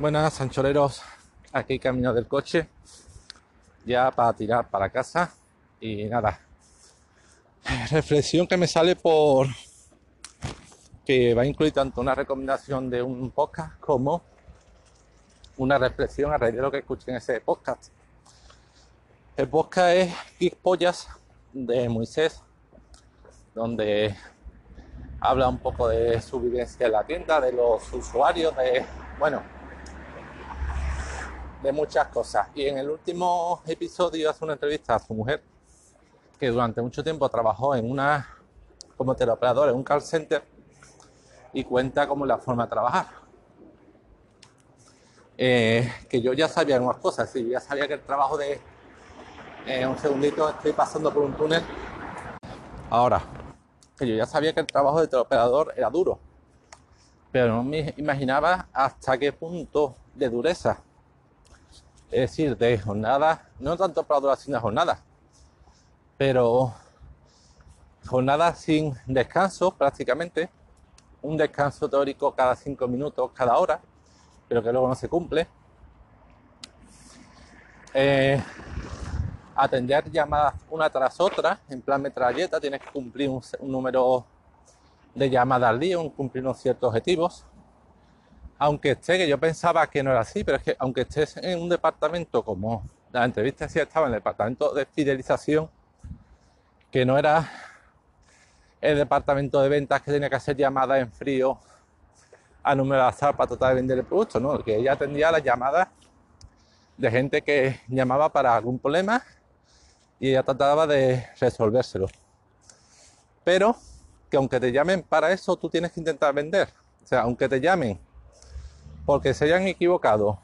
Buenas, sancholeros. Aquí camino del coche. Ya para tirar para casa. Y nada. Reflexión que me sale por que va a incluir tanto una recomendación de un podcast como una reflexión a raíz de lo que escuché en ese podcast. El podcast es Geek Pollas de Moisés, donde habla un poco de su vivencia en la tienda, de los usuarios, de, bueno, de muchas cosas. Y en el último episodio hace una entrevista a su mujer, que durante mucho tiempo trabajó en una, como teleoperador en un call center, y cuenta cómo es la forma de trabajar. Eh, que yo ya sabía algunas cosas, sí, ya sabía que el trabajo de... Eh, un segundito, estoy pasando por un túnel. Ahora, que yo ya sabía que el trabajo de teleoperador era duro, pero no me imaginaba hasta qué punto de dureza es decir, de jornada, no tanto para duración de jornada, pero jornada sin descanso prácticamente, un descanso teórico cada cinco minutos, cada hora, pero que luego no se cumple. Eh, atender llamadas una tras otra, en plan metralleta, tienes que cumplir un, un número de llamadas al día, cumplir unos ciertos objetivos aunque esté, que yo pensaba que no era así, pero es que aunque estés en un departamento como la entrevista sí estaba en el departamento de fidelización, que no era el departamento de ventas que tenía que hacer llamadas en frío a número de azar para tratar de vender el producto, ¿no? Que ella atendía las llamadas de gente que llamaba para algún problema y ella trataba de resolvérselo. Pero que aunque te llamen para eso, tú tienes que intentar vender. O sea, aunque te llamen porque se hayan equivocado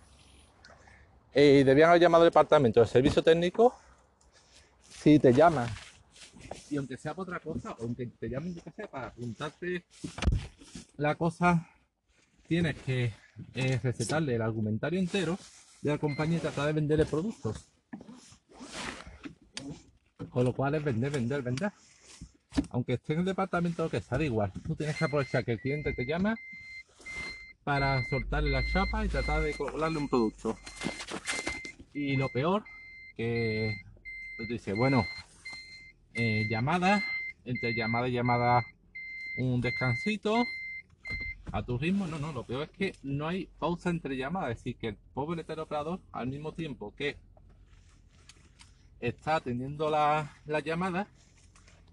y debían haber llamado al departamento de servicio técnico, si te llaman, y aunque sea por otra cosa, aunque te llamen, yo qué para preguntarte la cosa, tienes que eh, recetarle el argumentario entero de la compañía y tratar de venderle productos. Con lo cual es vender, vender, vender. Aunque esté en el departamento que sea, igual. Tú tienes que aprovechar que el cliente te llama para soltarle la chapa y tratar de colarle un producto. Y lo peor, que pues dice, bueno, eh, llamada, entre llamada y llamada un descansito a tu ritmo. No, no, lo peor es que no hay pausa entre llamadas. Es decir, que el pobre teleoperador, al mismo tiempo que está atendiendo la, la llamada,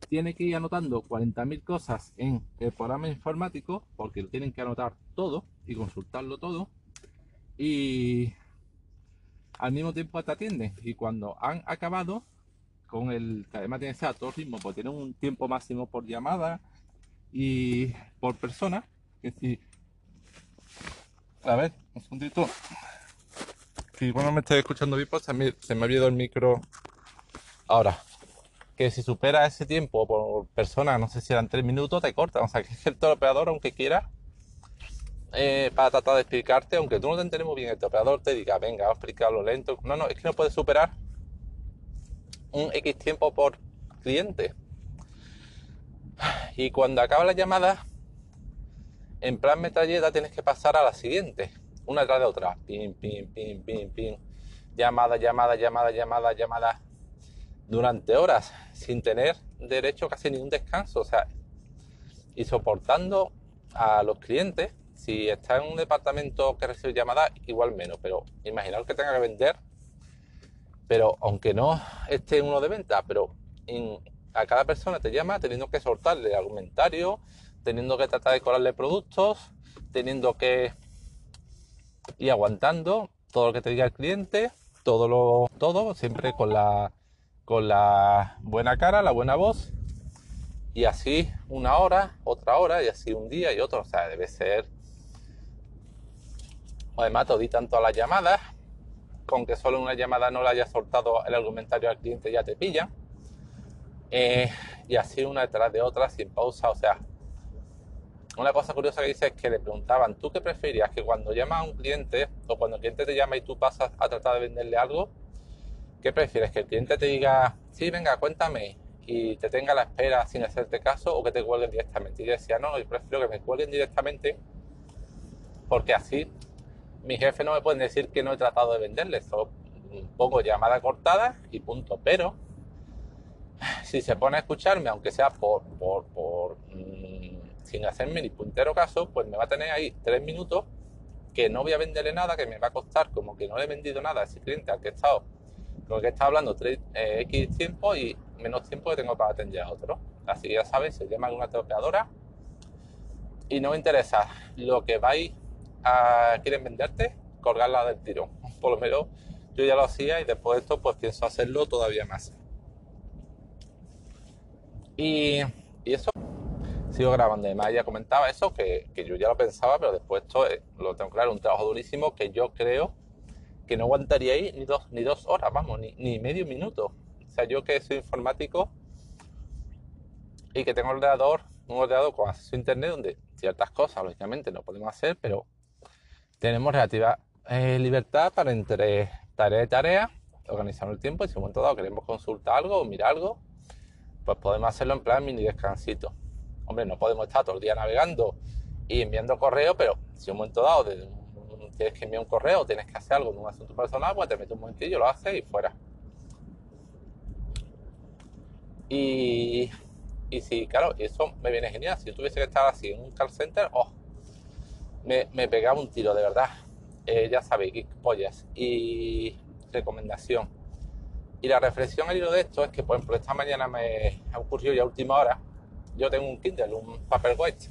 tiene que ir anotando 40.000 cosas en el programa informático, porque lo tienen que anotar todo y consultarlo todo. Y al mismo tiempo te atienden. Y cuando han acabado, con el que tiene que ser a todo ritmo, pues tienen un tiempo máximo por llamada y por persona. Que si. A ver, un segundito. Si bueno me estoy escuchando bien, pues se me, ha ido el micro. Ahora, que si supera ese tiempo por persona, no sé si eran tres minutos, te cortan. O sea, que el operador, aunque quiera, eh, para tratar de explicarte, aunque tú no te enteres muy bien, el operador te diga, venga, vamos a explicarlo lento. No, no, es que no puedes superar un X tiempo por cliente. Y cuando acaba la llamada, en plan metralleta tienes que pasar a la siguiente, una tras de otra. Pim, pim, pim, pim, pim. Llamada, llamada, llamada, llamada, llamada durante horas sin tener derecho casi ningún descanso, o sea, y soportando a los clientes. Si está en un departamento que recibe llamadas, igual menos, pero imaginaos que tenga que vender, pero aunque no esté uno de venta, pero a cada persona te llama teniendo que soltarle argumentario, teniendo que tratar de colarle productos, teniendo que ir aguantando todo lo que te diga el cliente, todo lo todo siempre con la con la buena cara, la buena voz, y así una hora, otra hora, y así un día y otro. O sea, debe ser. Además, te di tanto a las llamadas, con que solo una llamada no le haya soltado el argumentario al cliente, ya te pilla. Eh, y así una detrás de otra, sin pausa. O sea, una cosa curiosa que dice es que le preguntaban, ¿tú qué preferías? Que cuando llama a un cliente o cuando el cliente te llama y tú pasas a tratar de venderle algo, ¿Qué prefieres? ¿Que el cliente te diga, sí, venga, cuéntame y te tenga la espera sin hacerte caso o que te cuelguen directamente? Y yo decía, no, yo prefiero que me cuelguen directamente porque así mi jefe no me puede decir que no he tratado de venderle, solo pongo llamada cortada y punto. Pero si se pone a escucharme, aunque sea por, mm, sin hacerme ni puntero caso, pues me va a tener ahí tres minutos que no voy a venderle nada, que me va a costar como que no le he vendido nada a ese cliente al que he estado, con que he hablando tres, eh, X tiempo y menos tiempo que tengo para atender a otro. Así ya sabéis, se llama una topeadora y no me interesa lo que vais quieren venderte, colgarla del tiro. Por lo menos yo ya lo hacía y después de esto pues pienso hacerlo todavía más. Y, eso sigo grabando. Además, ya comentaba eso, que, yo ya lo pensaba, pero después esto lo tengo claro, un trabajo durísimo que yo creo que no aguantaría ahí ni dos, ni dos horas, vamos, ni, ni medio minuto. O sea, yo que soy informático y que tengo ordenador, un ordenador con acceso a internet donde ciertas cosas, lógicamente, no podemos hacer, pero tenemos relativa eh, libertad para entre tarea y tarea, organizar el tiempo y si en un momento dado queremos consultar algo o mirar algo, pues podemos hacerlo en plan mini descansito. Hombre, no podemos estar todo el día navegando y enviando correo, pero si en un momento dado tienes que enviar un correo, tienes que hacer algo en un asunto personal, pues te metes un momentillo, lo haces y fuera. Y y si, claro, eso me viene genial. Si yo tuviese que estar así en un call center, oh, me, me pegaba un tiro, de verdad. Eh, ya sabéis, pollas. Y recomendación. Y la reflexión al hilo de esto es que, por ejemplo, esta mañana me ha ocurrido ya a última hora. Yo tengo un Kindle, un Paperwhite.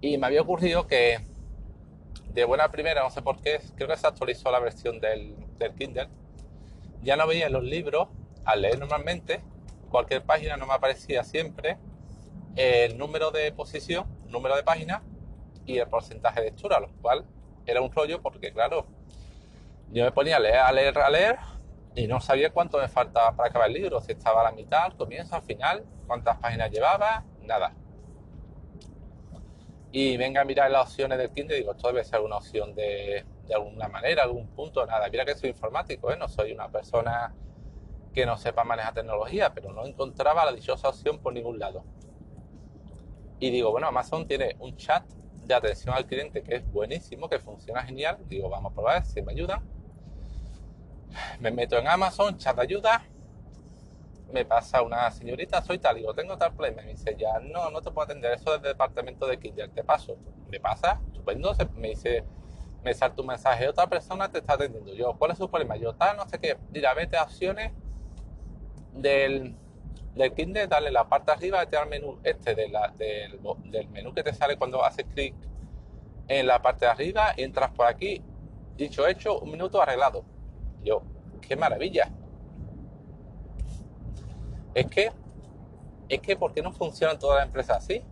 Y me había ocurrido que de buena primera, no sé por qué, creo que se actualizó la versión del, del Kindle. Ya no veía los libros al leer normalmente cualquier página no me aparecía siempre el número de posición, número de página y el porcentaje de lectura, lo cual era un rollo porque, claro, yo me ponía a leer, a leer, a leer y no sabía cuánto me faltaba para acabar el libro, si estaba a la mitad, al comienzo, al final, cuántas páginas llevaba, nada. Y venga a mirar las opciones del Kindle y digo, esto debe ser alguna opción de, de alguna manera, algún punto, nada. Mira que soy informático, ¿eh? no soy una persona que no sepa manejar tecnología, pero no encontraba la dichosa opción por ningún lado. Y digo, bueno, Amazon tiene un chat de atención al cliente que es buenísimo, que funciona genial. Digo, vamos a probar si me ayudan. Me meto en Amazon, chat de ayuda. Me pasa una señorita, soy tal, digo, tengo tal problema. Me dice, ya, no, no te puedo atender, eso es del departamento de Kindle, te paso. Me pasa, estupendo, me dice, me salta un mensaje, otra persona te está atendiendo. Yo, ¿cuál es su problema? Yo, tal, no sé qué, mira, vete a opciones del, del Kindle, dale la parte arriba, este al menú este del, del, menú que te sale cuando haces clic en la parte de arriba entras por aquí. Dicho hecho, un minuto arreglado. Yo, qué maravilla. Es que, es que, ¿por qué no funcionan todas las empresas así?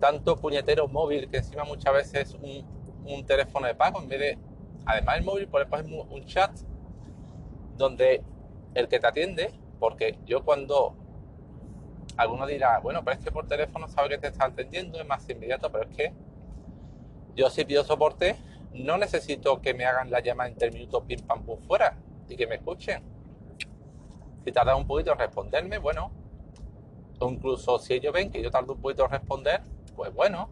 Tanto puñetero móvil que encima muchas veces un, un teléfono de pago en vez de, además el móvil, por ejemplo, un chat donde el que te atiende, porque yo cuando alguno dirá, bueno, pero es que por teléfono sabe que te está atendiendo, es más inmediato, pero es que yo si pido soporte, no necesito que me hagan la llamada en tres minutos pim pam pum fuera y que me escuchen. Si tarda un poquito en responderme, bueno, incluso si ellos ven que yo tardo un poquito en responder, pues bueno,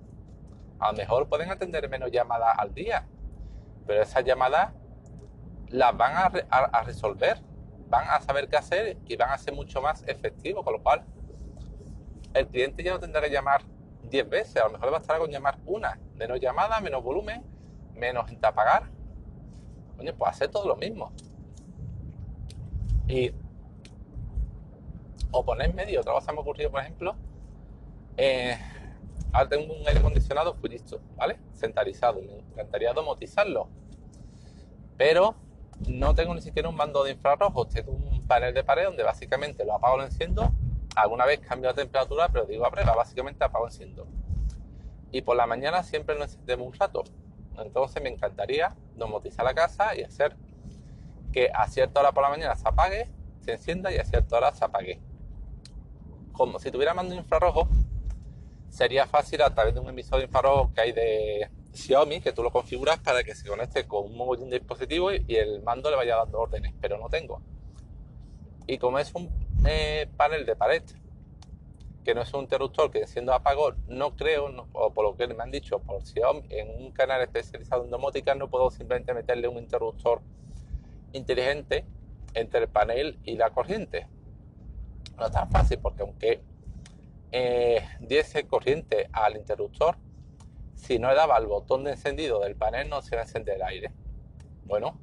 a lo mejor pueden atender menos llamadas al día, pero esas llamadas las van a, a, a resolver van a saber qué hacer y van a ser mucho más efectivos, con lo cual el cliente ya no tendrá que llamar 10 veces, a lo mejor le bastará con llamar una, menos llamada, menos volumen, menos gente a pagar. Coño, pues hacer todo lo mismo. Y o poner medio, otra cosa me ha ocurrido, por ejemplo, eh, ahora tengo un aire acondicionado listo, ¿vale? Centralizado, me encantaría domotizarlo. Pero no tengo ni siquiera un mando de infrarrojos, tengo un panel de pared donde básicamente lo apago, lo enciendo. Alguna vez cambio la temperatura, pero digo a prueba, básicamente apago, enciendo. Y por la mañana siempre lo encendemos un rato. Entonces me encantaría domotizar la casa y hacer que a cierta hora por la mañana se apague, se encienda y a cierta hora se apague. Como si tuviera mando infrarrojo, sería fácil a través de un emisor de infrarrojo que hay de, Xiaomi que tú lo configuras para que se conecte con un mogollón de dispositivos y el mando le vaya dando órdenes, pero no tengo. Y como es un eh, panel de pared que no es un interruptor que siendo apagón, no creo, o por lo que me han dicho, por si en un canal especializado en domótica no puedo simplemente meterle un interruptor inteligente entre el panel y la corriente. No es tan fácil porque aunque eh, diese corriente al interruptor, si no le daba al botón de encendido del panel no se va a encender el aire. Bueno,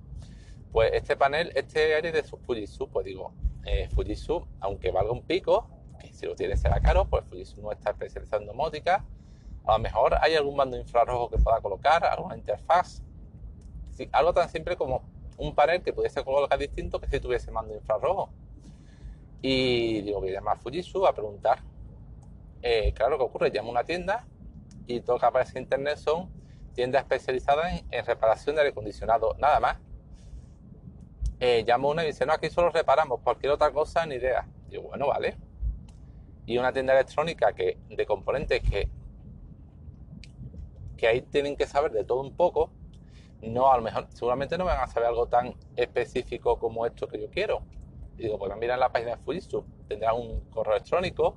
pues este panel, este aire de Fujitsu, pues digo, eh, Fujitsu, aunque valga un pico, que si lo tiene será caro, pues Fujitsu no está especializado en domótica. A lo mejor hay algún mando infrarrojo que pueda colocar, alguna interfaz. algo tan simple como un panel que pudiese colocar distinto que si tuviese mando infrarrojo. Y digo, voy a llamar a Fujitsu a preguntar. Eh, claro, ¿qué ocurre? Llamo a una tienda y todo lo que aparece en internet son tiendas especializadas en, reparación de aire acondicionado, nada más. Eh, llamo una y dice, no, aquí solo reparamos, cualquier otra cosa ni idea. Digo, bueno, vale. Y una tienda electrónica que, de componentes que, que ahí tienen que saber de todo un poco, no, a lo mejor, seguramente no van a saber algo tan específico como esto que yo quiero. Y digo, pues mira en la página de Fujitsu, tendrá un correo electrónico,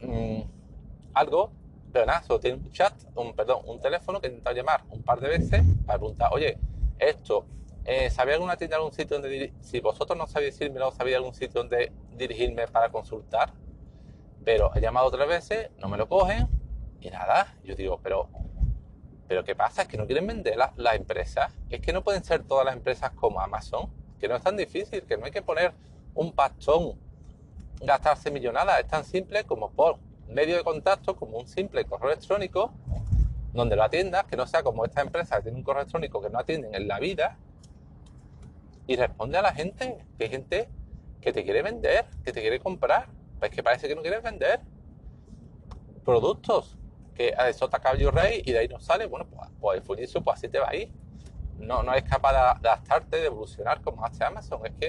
mm, algo pero nada, solo tiene un chat, un, perdón, un teléfono que he intentado llamar un par de veces para preguntar, oye, esto, eh, ¿sabía alguna tienda, algún sitio donde Si vosotros no sabéis decirme, no sabía algún sitio donde dirigirme para consultar. Pero he llamado tres veces, no me lo cogen y nada. Yo digo, pero, pero ¿qué pasa? Es que no quieren vender las la empresas. Es que no pueden ser todas las empresas como Amazon. Que no es tan difícil, que no hay que poner un pastón, gastarse millonadas. Es tan simple como por medio de contacto como un simple correo electrónico donde lo atiendas, que no sea como esta empresa que tiene un correo electrónico que no atienden en la vida y responde a la gente, que hay gente que te quiere vender, que te quiere comprar, pues que parece que no quieres vender productos, que a eso te caballo rey y de ahí no sale, bueno, pues, pues Fujitsu, pues así te va a ir. No, no eres capaz de adaptarte, de evolucionar como hace Amazon. Es que,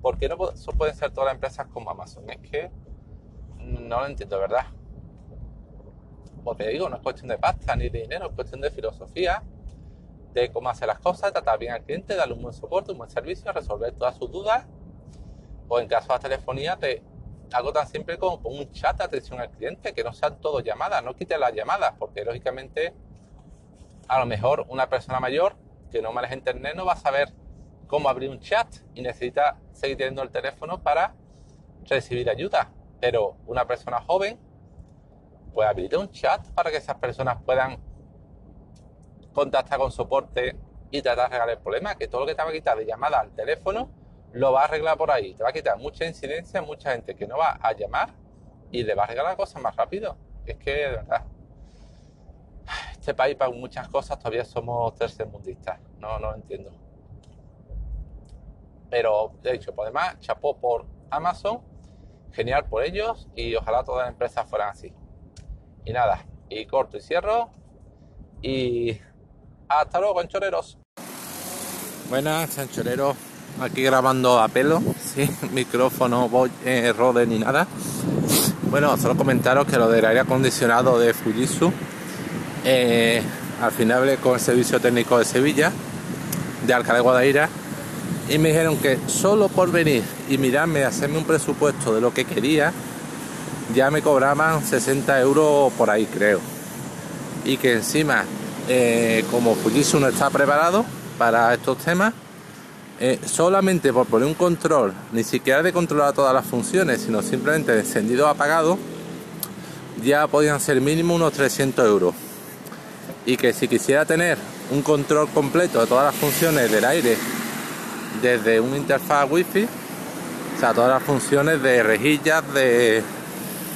¿por qué no pueden ser todas las empresas como Amazon? Es que no lo entiendo, ¿verdad? Como te digo, no es cuestión de pasta ni de dinero, es cuestión de filosofía, de cómo hacer las cosas, tratar bien al cliente, darle un buen soporte, un buen servicio, resolver todas sus dudas. O en caso de telefonía, te, algo tan simple como un chat de atención al cliente, que no sean todo llamadas, no quite las llamadas, porque lógicamente a lo mejor una persona mayor que no maneja internet no va a saber cómo abrir un chat y necesita seguir teniendo el teléfono para recibir ayuda. Pero una persona joven, pues habilita un chat para que esas personas puedan contactar con soporte y tratar de arreglar el problema, que todo lo que te va a quitar de llamada al teléfono lo va a arreglar por ahí. Te va a quitar mucha incidencia, mucha gente que no va a llamar y le va a arreglar la cosa más rápido. Es que, de verdad, este país para muchas cosas todavía somos tercermundistas. No, no lo entiendo. Pero, de hecho, por demás, chapó por Amazon genial por ellos y ojalá todas las empresas fueran así. Y nada, y corto y cierro. Y hasta luego, conchoreros. Buenas, chanchoreros. Aquí grabando a pelo, sin micrófono, eh, rode ni nada. Bueno, solo comentaros que lo del aire acondicionado de Fujitsu, eh, al final con el servicio técnico de Sevilla, de Alcalá de Guadaira, y me dijeron que solo por venir y mirarme, hacerme un presupuesto de lo que quería, ya me cobraban 60 euros por ahí, creo. Y que encima, eh, como Fujitsu no está preparado para estos temas, eh, solamente por poner un control, ni siquiera de controlar todas las funciones, sino simplemente de encendido o apagado, ya podían ser mínimo unos 300 euros. Y que si quisiera tener un control completo de todas las funciones del aire desde una interfaz wifi, o sea, todas las funciones de rejillas, de,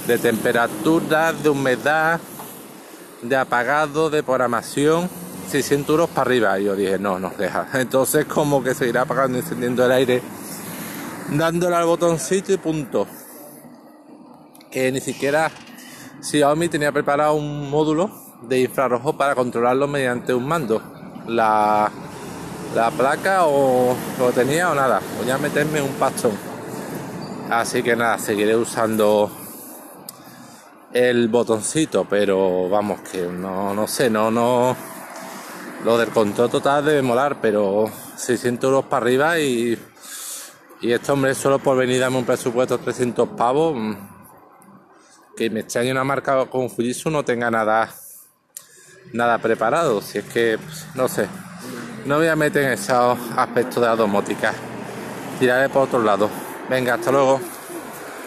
de temperatura, de humedad, de apagado, de programación, 600 euros para arriba. Y yo dije, no, no, deja. Entonces, como que seguirá apagando y encendiendo el aire, dándole al botoncito y punto. Que ni siquiera Xiaomi tenía preparado un módulo de infrarrojo para controlarlo mediante un mando. La la placa o lo tenía o nada, voy a meterme un pastón. Así que nada, seguiré usando el botoncito, pero vamos que no, no sé, no, no. Lo del control total debe molar, pero 600 euros para arriba y, y este hombre solo por venir a darme un presupuesto de 300 pavos, mm, que me extraña una marca como Fujitsu no tenga nada nada preparado. Si es que, pues, no sé, no voy a meter en esos aspectos de la domótica. Tiraré por otro lado. Venga, hasta luego.